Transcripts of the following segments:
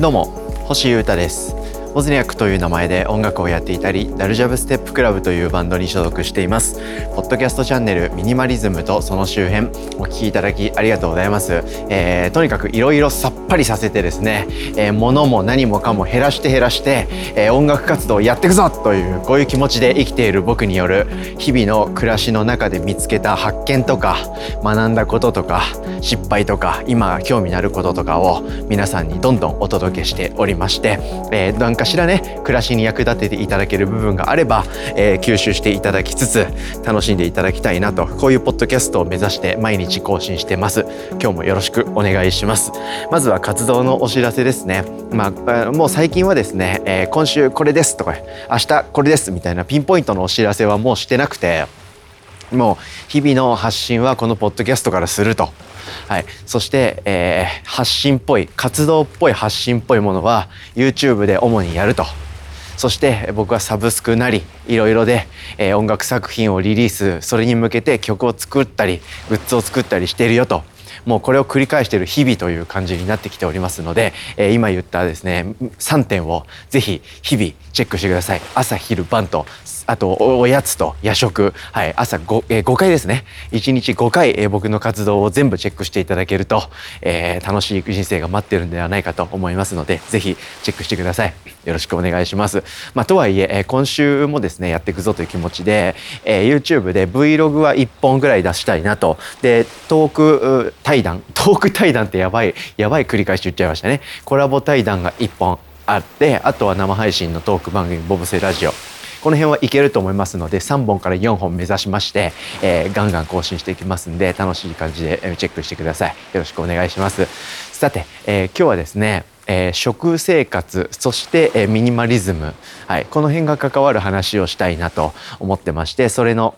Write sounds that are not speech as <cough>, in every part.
どうも星優太です。オズニャックという名前で音楽をやっていたりダルジャブステップクラブというバンドに所属しています。ポッドキャストチャンネルミニマリズムとその周辺お聞きいただきありがとうございます、えー、とにかくいろいろさっぱりさせてですね、えー、物も何もかも減らして減らして、えー、音楽活動をやっていくぞというこういう気持ちで生きている僕による日々の暮らしの中で見つけた発見とか学んだこととか失敗とか今興味のあることとかを皆さんにどんどんお届けしておりまして、えー、かしらね暮らしに役立てていただける部分があれば、えー、吸収していただきつつ楽しんでいただきたいなとこういうポッドキャストを目指して毎日更新してます。今日もよろしくお願いします。まずは活動のお知らせですね。まあもう最近はですね、えー、今週これですとか明日これですみたいなピンポイントのお知らせはもうしてなくてもう日々の発信はこのポッドキャストからすると。はい、そして、えー、発信っぽい活動っぽい発信っぽいものは YouTube で主にやると。そして僕はサブスクなりいろいろで、えー、音楽作品をリリースそれに向けて曲を作ったりグッズを作ったりしているよと。もうこれを繰り返している日々という感じになってきておりますので、えー、今言ったですね3点をぜひ日々チェックしてください。朝昼晩とあとおやつと夜食、はい、朝 5,、えー、5回ですね。1日5回、えー、僕の活動を全部チェックしていただけると、えー、楽しい人生が待ってるんではないかと思いますのでぜひチェックしてください。よろしくお願いします、まあ、とはいええー、今週もですねやっていくぞという気持ちで、えー、YouTube で Vlog は1本ぐらい出したいなと。でトーク対談。<laughs> トーク対談ってやばいやばい繰り返し言っちゃいましたね。コラボ対談が1本あってあとは生配信のトーク番組「ボブセラジオ」この辺はいけると思いますので3本から4本目指しまして、えー、ガンガン更新していきますんで楽しい感じでチェックしてください。よろしくお願いします。さて、えー、今日はですねえー、食生活そして、えー、ミニマリズム、はい、この辺が関わる話をしたいなと思ってましてそれの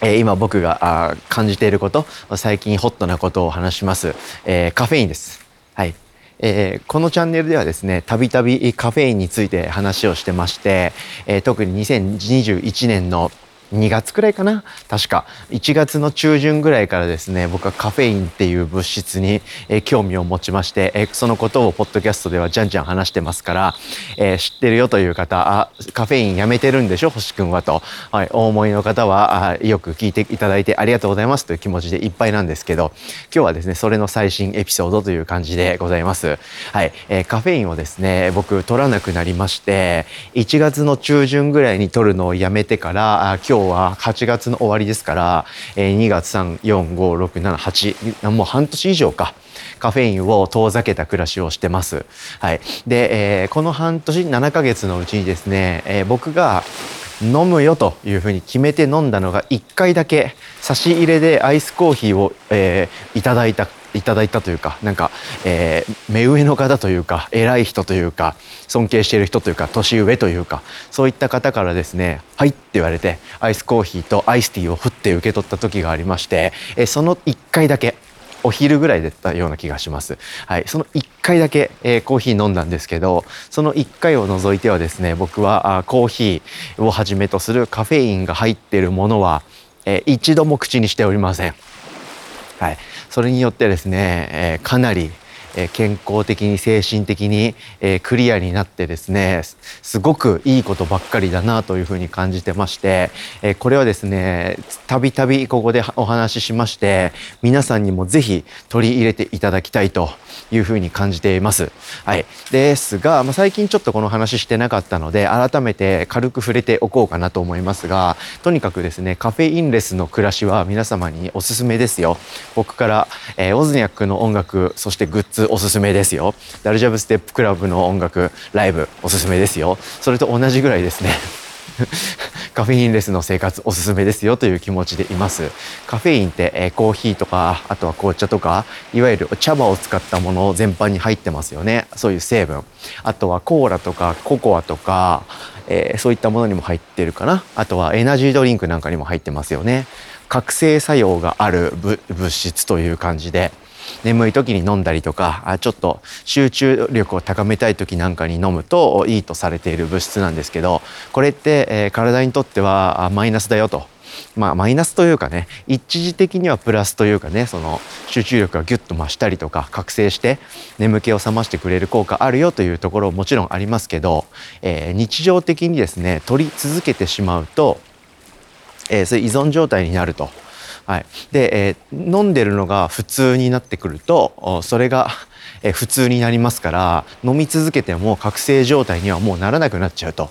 え、今僕が感じていること最近ホットなことを話します、え、カフェインです。はい。えー、このチャンネルではですねたびたびカフェインについて話をしてまして、えー、特に2021年の2月くらいかな？確か。1月の中旬ぐらいからですね僕はカフェインっていう物質に、え、興味を持ちまして、えー、そのことをポッドキャストではじゃんじゃん話してますから、えー、知ってるよという方あカフェインやめてるんでしょ？星くんはと、はい、お思いの方はあよく聞いていただいてありがとうございます。という気持ちでいっぱいなんですけど今日はですねそれの最新エピソードという感じでございます。はい、えー、カフェインをですね僕取らなくなりまして1月の中旬ぐらいに取るのをやめてから今日今日は8月の終わりですから、えー、2月3456788もう半年以上か。カフェインを遠ざけた暮らしをしてます。はい、で、えー、この半年7ヶ月のうちにですね、えー、僕が飲むよというふうに決めて飲んだのが1回だけ。差し入れでアイスコーヒーを、えー、いただいたいただいたというかなんか、えー、目上の方というか偉い人というか尊敬している人というか年上というかそういった方からですね「はい」って言われてアイスコーヒーとアイスティーを振って受け取った時がありまして、えー、その1回だけお昼ぐらいだったような気がします。はい、その1回だけ、えー、コーヒー飲んだんですけど、その1回を除いてはですね、僕はあコーヒーをはじめとするカフェインが入っているものは、えー、一度も口にしておりません。はい、それによってですね、え、かなり健康的に精神的にクリアになってですねすごくいいことばっかりだなというふうに感じてましてこれはですねたびたびここでお話ししまして皆さんにも是非取り入れていただきたいというふうに感じています。はい、ですが、まあ、最近ちょっとこの話してなかったので改めて軽く触れておこうかなと思いますがとにかくですねカフェインレスの暮らしは皆様におすすめですよ。僕から、えー、オズニャックの音楽そしてグッズおすすめですよダルジャブステップクラブの音楽ライブおすすめですよそれと同じぐらいですねカフェインレスの生活おすすめですよという気持ちでいます。カフェインって、え、コーヒーとかあとは紅茶とかいわゆる茶葉を使ったもの全般に入ってますよね。そういう成分。あとはコーラとかココアとか、えー、そういったものにも入ってるかな。あとはエナジードリンクなんかにも入ってますよね。覚醒作用がある物質という感じで。眠い時に飲んだりとかちょっと集中力を高めたい時なんかに飲むといいとされている物質なんですけどこれって、え、体にとってはマイナスだよとまあマイナスというかね一時的にはプラスというかねその集中力がギュッと増したりとか覚醒して眠気を覚ましてくれる効果あるよというところもちろんありますけど、えー、日常的にですね取り続けてしまうと、えー、そういう依存状態になると。はい、で、えー、飲んでるのが普通になってくるとそれがえ普通になりますから飲み続けても覚醒状態にはもうならなくなっちゃうと。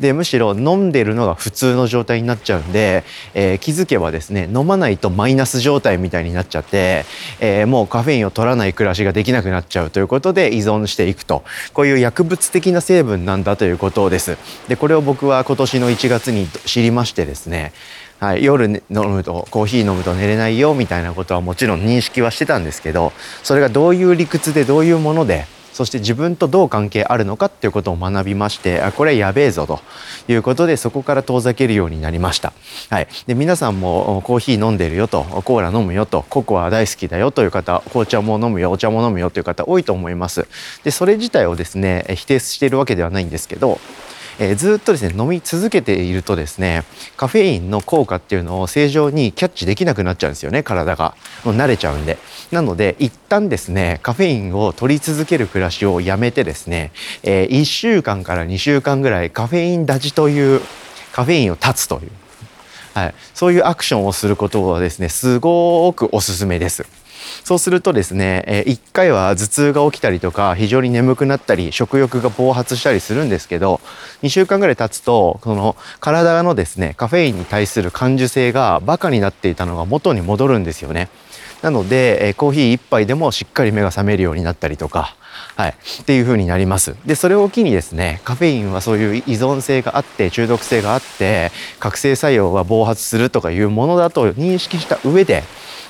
でむしろ飲んでるのが普通の状態になっちゃうんで、えー、気づけばですね飲まないとマイナス状態みたいになっちゃって、えー、もうカフェインを取らない暮らしができなくなっちゃうということで依存していくとこういう薬物的な成分なんだということです。でこれを僕は今年の1月に知りましてですねはい、夜飲むとコーヒー飲むと寝れないよみたいなことはもちろん認識はしてたんですけどそれがどういう理屈でどういうものでそして自分とどう関係あるのかっていうことを学びましてあこれやべえぞということでそこから遠ざけるようになりました、はい、で皆さんもコーヒー飲んでるよとコーラ飲むよとココア大好きだよという方紅茶も飲むよお茶も飲むよという方多いと思います。でそれ自体をですね否定しているわけではないんですけどえー、ずっとですね飲み続けているとですねカフェインの効果っていうのを正常にキャッチできなくなっちゃうんですよね体が。もう慣れちゃうんで。なので一旦ですねカフェインを取り続ける暮らしをやめてですね、えー、1週間から2週間ぐらいカフェイン立ちというカフェインを断つという、はい、そういうアクションをすることはですねすごくおすすめです。そうするとですね、え1回は頭痛が起きたりとか非常に眠くなったり食欲が暴発したりするんですけど2週間ぐらい経つとその体のですねカフェインに対する感受性がバカになっていたのが元に戻るんですよね。なので、えコーヒー1杯でもしっかり目が覚めるようになったりとか、はい、っていう風になります。で、それを機にですね、カフェインはそういう依存性があって、中毒性があって、覚醒作用は暴発するとかいうものだと認識した上で、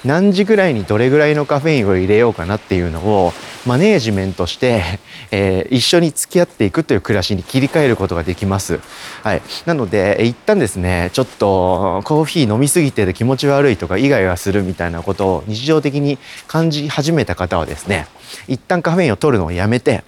何時ぐらいにどれぐらいのカフェインを入れようかなっていうのをマネージメントして、<laughs> えー、一緒に付き合っていくという暮らしに切り替えることができます。はい、なので一旦ですねちょっとコーヒー飲みすぎてで気持ち悪いとかイガイガするみたいなことを日常的に感じ始めた方はですね一旦カフェインを取るのをやめて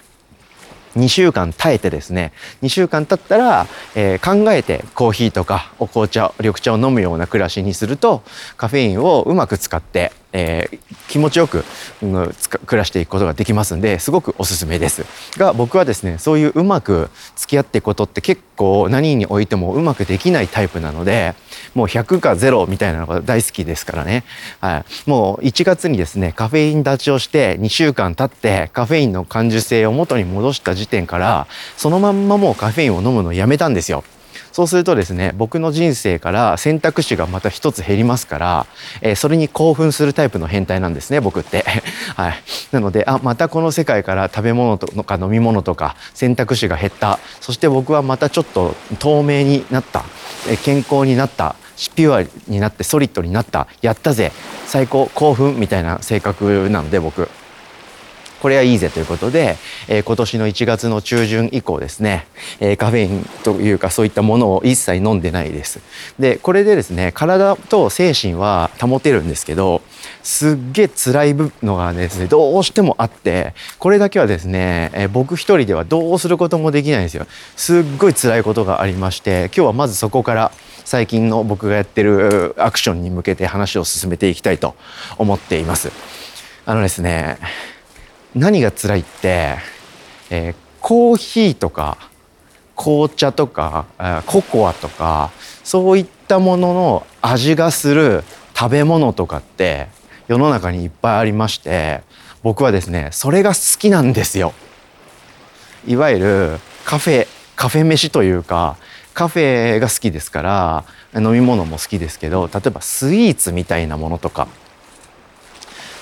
2週間耐えてですね2週間経ったら、えー、考えてコーヒーとかお紅茶緑茶を飲むような暮らしにするとカフェインをうまく使ってえー、気持ちよく、うん、暮らしていくことができますんですごくおすすめです。が僕はですねそういううまく付き合っていくことって結構何においてもうまくできないタイプなのでもう100か0みたいなのが大好きですからね、はい、もう1月にですねカフェイン立ちをして2週間経ってカフェインの感受性を元に戻した時点からそのまんまもうカフェインを飲むのをやめたんですよ。そうするとですね僕の人生から選択肢がまた一つ減りますから、えー、それに興奮するタイプの変態なんですね僕って。<laughs> はい、なのであまたこの世界から食べ物とか飲み物とか選択肢が減った。そして僕はまたちょっと透明になった、えー、健康になった。ピュアになってソリッドになった。やったぜ。最高。興奮みたいな性格なので僕。これはいいぜということで、えー、今年の1月の中旬以降ですね、えー、カフェインというかそういったものを一切飲んでないです。で、これでですね、体と精神は保てるんですけど、すっげえ辛いのがですね、どうしてもあって、これだけはですね、えー、僕一人ではどうすることもできないんですよ。すっごい辛いことがありまして、今日はまずそこから最近の僕がやってるアクションに向けて話を進めていきたいと思っています。あのですね、何が辛いって、えー、コーヒーとか紅茶とかココアとかそういったものの味がする食べ物とかって世の中にいっぱいありまして僕はですねそれが好きなんですよ。いわゆるカフェカフェ飯というかカフェが好きですから飲み物も好きですけど例えばスイーツみたいなものとか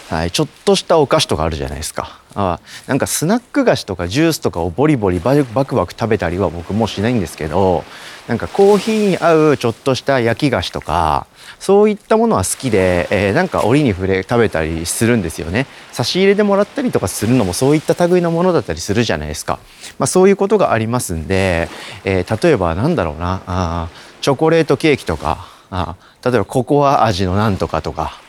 はい、ちょっとしたお菓子とかあるじゃないですか。あなんかスナック菓子とかジュースとかをボリボリバクバク食べたりは僕もしないんですけどなんかコーヒーに合うちょっとした焼き菓子とかそういったものは好きで、えー、なんか折に触れ食べたりするんですよね。差し入れでもらったりとかするのもそういった類のものだったりするじゃないですか、まあ、そういうことがありますんで、えー、例えばなんだろうな。あチョコレートケーキとか。あ例えばココア味のなんとかとか。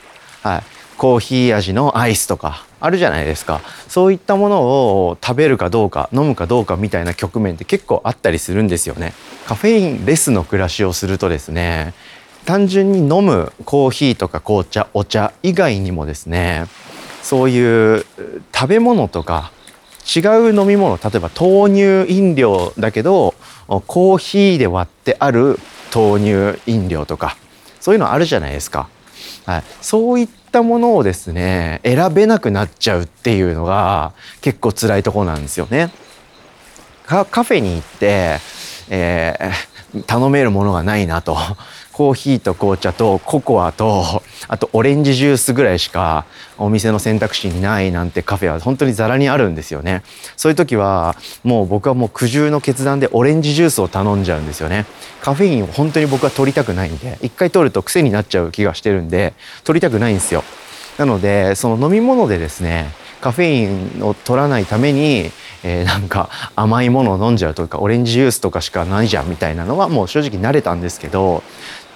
はい。コーヒー味のアイスとかあるじゃないですか。そういったものを食べるかどうか飲むかどうかみたいな局面って結構あったりするんですよね。カフェインレスの暮らしをするとですね単純に飲むコーヒーとか紅茶お茶以外にもですねそういう食べ物とか違う飲み物例えば豆乳飲料だけどコーヒーで割ってある豆乳飲料とかそういうのあるじゃないですか。はい、そういったものをですね選べなくなっちゃうっていうのが結構辛いところなんですよね。カフェに行って、えー、頼めるものがないなとコーヒーと紅茶とココアとあとオレンジジュースぐらいしかお店の選択肢にないなんてカフェは本当にザラにあるんですよね。そういう時はもう僕はもう苦渋の決断でオレンジジュースを頼んじゃうんですよね。カフェインを本当に僕は取りたくないんで一回取ると癖になっちゃう気がしてるんで取りたくないんですよ。なのでその飲み物でですねカフェインを取らないために、えー、なんか甘いものを飲んじゃうというかオレンジジュースとかしかないじゃんみたいなのはもう正直慣れたんですけど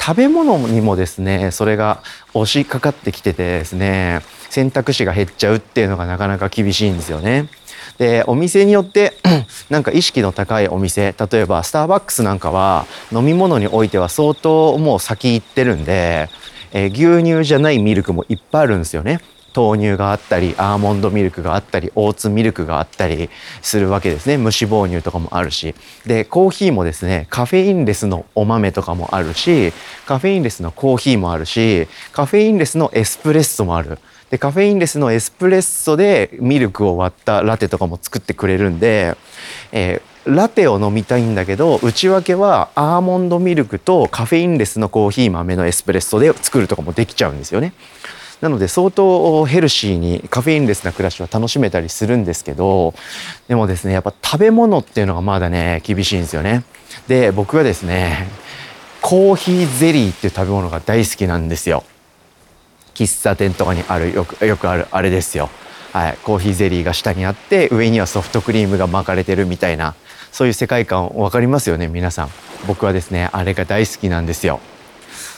食べ物にもですねそれが押しかかってきててですね選択肢が減っちゃうっていうのがなかなか厳しいんですよね。でお店によって <clears throat> なんか意識の高いお店例えばスターバックスなんかは飲み物においては相当もう先行ってるんで、えー、牛乳じゃないミルクもいっぱいあるんですよね。豆乳があったりアーモンドミルクがあったりオーツミルクがあったりするわけですね。無脂肪乳とかもあるし。でコーヒーもですねカフェインレスのお豆とかもあるしカフェインレスのコーヒーもあるしカフェインレスのエスプレッソもある。でカフェインレスのエスプレッソでミルクを割ったラテとかも作ってくれるんで、えー、ラテを飲みたいんだけど内訳はアーモンドミルクとカフェインレスのコーヒー豆のエスプレッソで作るとかもできちゃうんですよね。なので相当ヘルシーにカフェインレスな暮らしは楽しめたりするんですけどでもですねやっぱ食べ物っていうのがまだね厳しいんですよね。で僕はですねコーヒーゼリーっていう食べ物が大好きなんですよ。喫茶店とかにあるよくよくあるあれですよ。はい、コーヒーゼリーが下にあって上にはソフトクリームが巻かれてるみたいなそういう世界観分かりますよね皆さん僕はですねあれが大好きなんですよ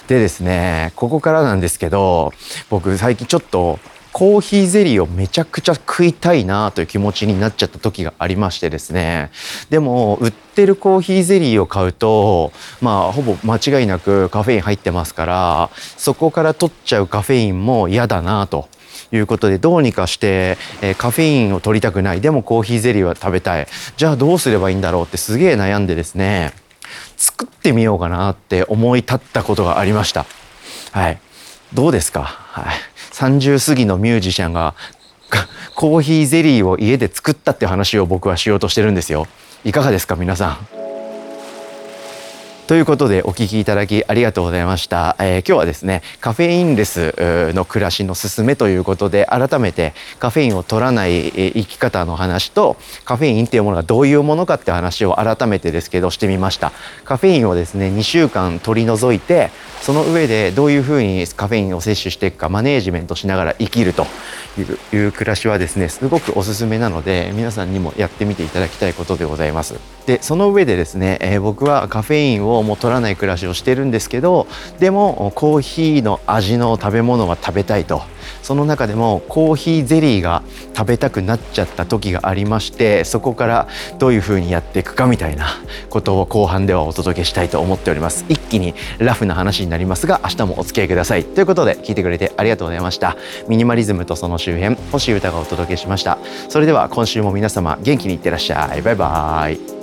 でですねここからなんですけど僕最近ちょっとコーヒーゼリーをめちゃくちゃ食いたいなという気持ちになっちゃった時がありましてですね。でも売ってるコーヒーゼリーを買うとまあほぼ間違いなくカフェイン入ってますからそこから取っちゃうカフェインも嫌だなと。いうことでどうにかして、え、カフェインを取りたくない。でもコーヒーゼリーは食べたい。じゃあどうすればいいんだろうってすげえ悩んでですね。作ってみようかなって思い立ったことがありました。はい。どうですか？はい。30過ぎのミュージシャンがコーヒーゼリーを家で作ったって話を僕はしようとしてるんですよ。いかがですか皆さん？ということでお聞きいただきありがとうございました、えー、今日はですねカフェインレスの暮らしのすすめということで改めてカフェインを取らない生き方の話とカフェインっていうものがどういうものかって話を改めてですけどしてみました。カフェインをですね2週間取り除いてその上でどういうふうにカフェインを摂取していくかマネージメントしながら生きるという暮らしはですねすごくおすすめなので皆さんにもやってみていただきたいことでございます。でその上でですね、えー、僕はカフェインをもう取らない暮らしをしてるんですけどでもコーヒーの味の食べ物は食べたいと。その中でもコーヒーゼリーが食べたくなっちゃった時がありましてそこからどういう風にやっていくかみたいなことを後半ではお届けしたいと思っております。一気にラフな話になりますが明日もお付き合いください。ということで聞いてくれてありがとうございました。ミニマリズムとその周辺星歌がお届けしました。それでは今週も皆様元気にいってらっしゃい。バイバイ。